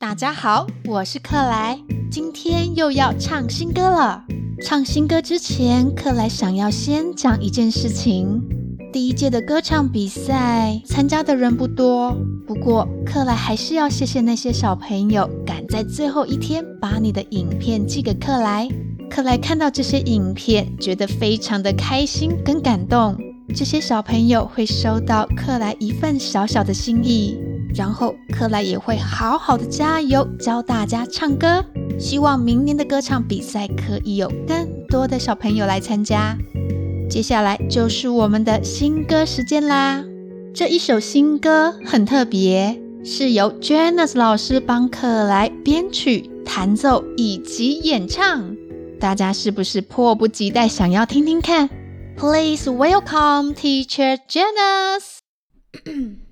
大家好，我是克莱，今天又要唱新歌了。唱新歌之前，克莱想要先讲一件事情。第一届的歌唱比赛参加的人不多，不过克莱还是要谢谢那些小朋友赶在最后一天把你的影片寄给克莱。克莱看到这些影片，觉得非常的开心跟感动。这些小朋友会收到克莱一份小小的心意，然后克莱也会好好的加油，教大家唱歌。希望明年的歌唱比赛可以有更多的小朋友来参加。接下来就是我们的新歌时间啦！这一首新歌很特别，是由 Janice 老师帮克莱编曲、弹奏以及演唱。大家是不是迫不及待想要听听看？Please welcome Teacher Janice.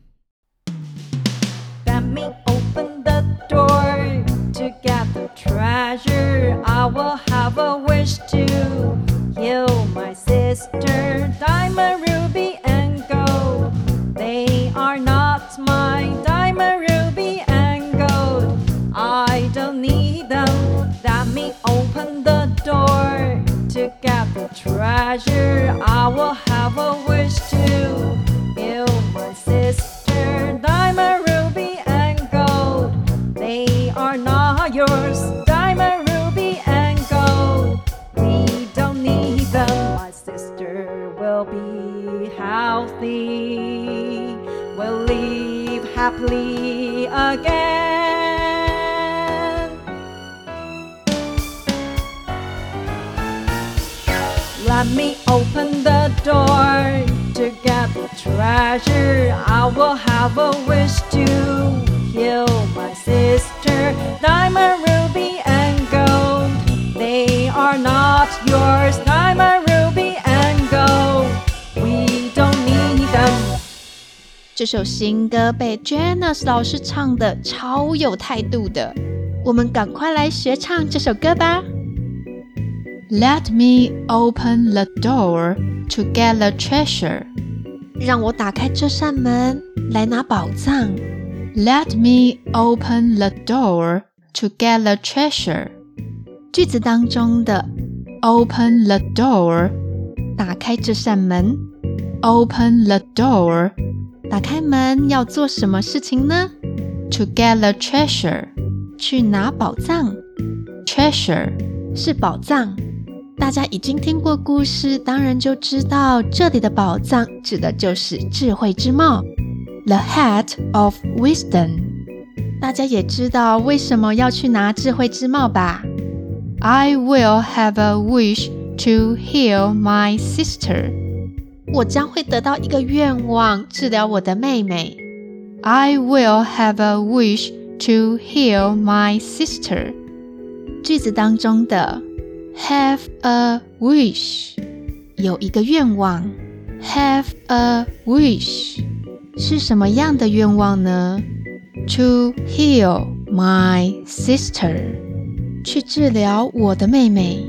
Open the door to get the treasure. I will have a wish to heal my sister. Diamond, ruby, and gold. They are not my diamond, ruby, and gold. I don't need them. Let me open the door to get the treasure. I will have a wish to healthy. We'll live happily again. Let me open the door to get the treasure. I will have a wish to 这首新歌被 Janice 老师唱的超有态度的，我们赶快来学唱这首歌吧。Let me open the door to get the treasure。让我打开这扇门来拿宝藏。Let me open the door to get the treasure。句子当中的 open the door，打开这扇门。Open the door， 打开门要做什么事情呢？To get the treasure，去拿宝藏。Treasure 是宝藏。大家已经听过故事，当然就知道这里的宝藏指的就是智慧之帽，the hat of wisdom。大家也知道为什么要去拿智慧之帽吧？I will have a wish to heal my sister。 我将会得到一个愿望，治疗我的妹妹。I will have a wish to heal my sister。句子当中的 have a wish 有一个愿望。Have a wish 是什么样的愿望呢？To heal my sister 去治疗我的妹妹。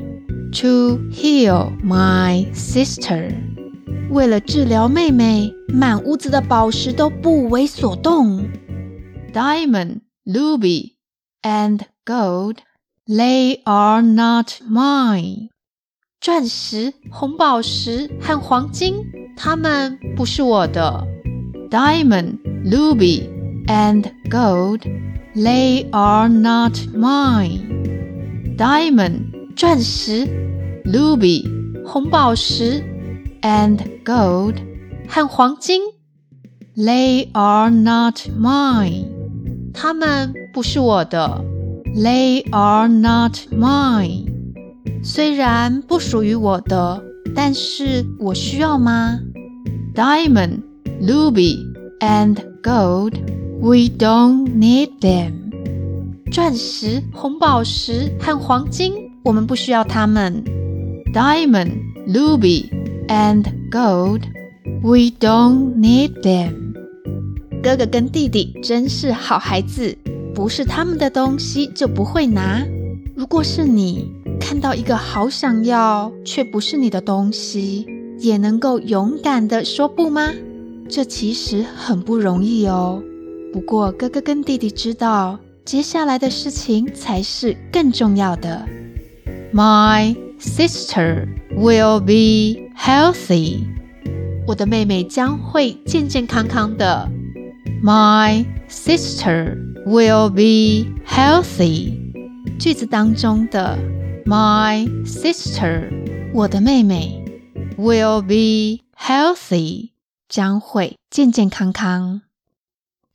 To heal my sister 为了治疗妹妹，满屋子的宝石都不为所动。Diamond, ruby, and gold, they are not mine. 钻石、红宝石和黄金，它们不是我的。Diamond, ruby, and gold, they are not mine. Diamond 钻石，ruby 红宝石 ，and gold 和黄金，they are not mine. 它们不是我的。They are not mine. 虽然不属于我的，但是我需要吗？Diamond, ruby, and gold, we don't need them. 钻石、红宝石和黄金，我们不需要它们。Diamond, ruby, And gold, we don't need them. 哥哥跟弟弟真是好孩子，不是他们的东西就不会拿。如果是你看到一个好想要却不是你的东西，也能够勇敢的说不吗？这其实很不容易哦。不过哥哥跟弟弟知道，接下来的事情才是更重要的。My sister will be healthy。我的妹妹将会健健康康的。My sister will be healthy。句子当中的 My sister，我的妹妹 will be healthy，将会健健康康。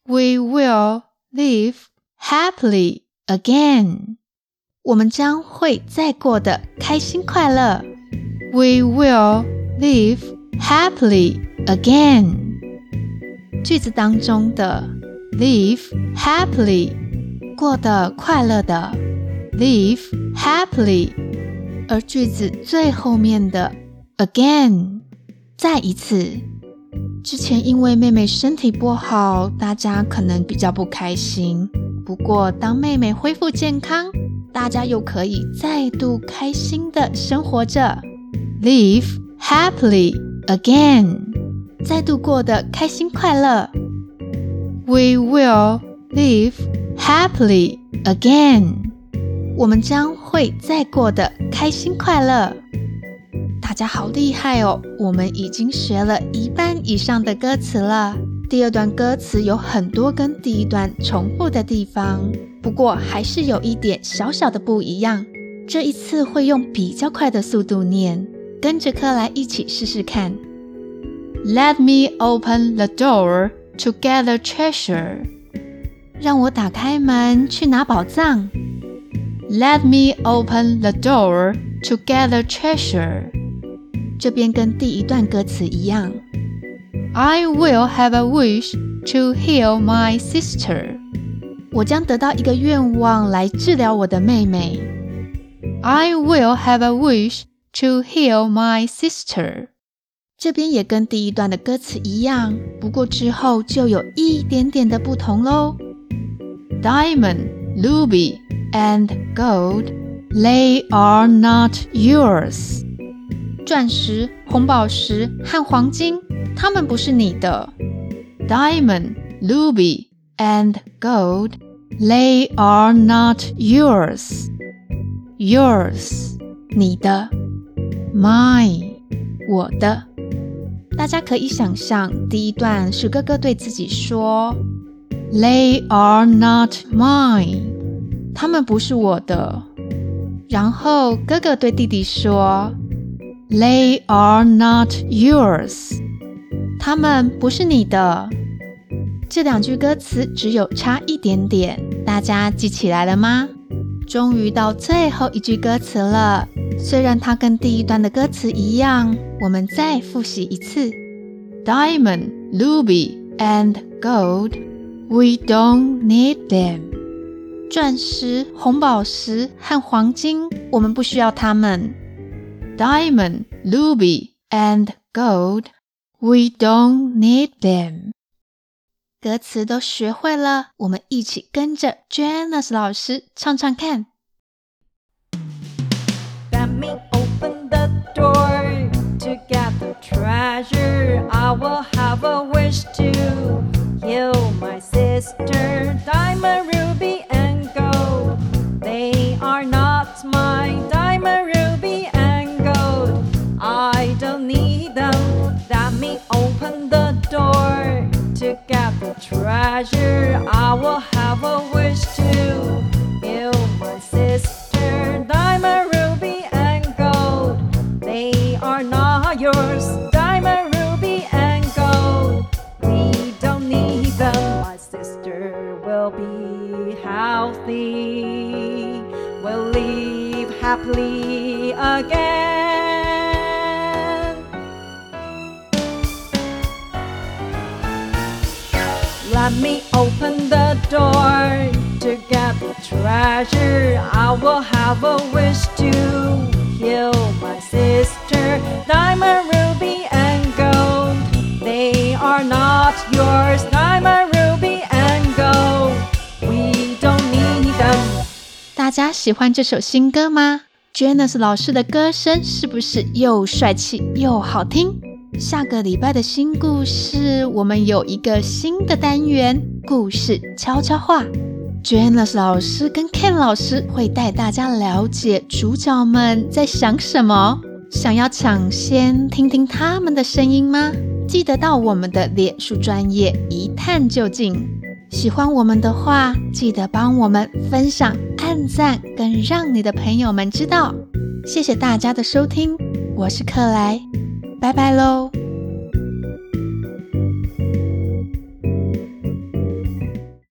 We will live happily again。 我们将会再过得开心快乐。We will live happily again。句子当中的 live happily，过得快乐的，live happily。而句子最后面的 again，再一次。之前因为妹妹身体不好，大家可能比较不开心。不过当妹妹恢复健康，大家又可以再度开心的生活着，live happily again，再度过得开心快乐。We will live happily again，我们将会再过得开心快乐。大家好厉害哦！我们已经学了一半以上的歌词了。第二段歌词有很多跟第一段重复的地方。不过还是有一点小小的不一样。这一次会用比较快的速度念，跟着克莱一起试试看。Let me open the door to gather treasure。让我打开门去拿宝藏。Let me open the door to gather treasure。这边跟第一段歌词一样。I will have a wish to heal my sister。我将得到一个愿望来治疗我的妹妹。I will have a wish to heal my sister。这边也跟第一段的歌词一样，不过之后就有一点点的不同喽。Diamond, ruby, and gold, they are not yours。钻石、红宝石和黄金， 它们不是你的。Diamond, ruby, and gold。They are not yours. Yours，你的；mine，我的。大家可以想象，第一段是哥哥对自己说：“They are not mine。”他们不是我的。然后哥哥对弟弟说：“They are not yours。” 他们不是你的。这两句歌词只有差一点点，大家记起来了吗？终于到最后一句歌词了，虽然它跟第一段的歌词一样，我们再复习一次：Diamond, ruby, and gold, we don't need them。钻石、红宝石和黄金，我们不需要它们。Diamond, ruby, and gold, we don't need them。歌词都学会了，我们一起跟着 Janice 老师唱唱看。Let me open the door to get the treasure. I will have a wish to heal my sister. Diamond, live happily again. Let me open the door to get the treasure. I will have a wish to heal my sister. Diamond, ruby, and gold. They are not yours. Diamond, ruby, and gold. We don't need them. 大家喜欢这首新歌吗 ？Janice 老师的歌声是不是又帅气又好听？下个礼拜的新故事，我们有一个新的单元——故事悄悄话。Janice 老师跟 Ken 老师会带大家了解主角们在想什么。想要抢先听听他们的声音吗？记得到我们的脸书专业一探究竟。喜欢我们的话，记得帮我们分享、按赞，更让你的朋友们知道。谢谢大家的收听，我是克莱，拜拜喽。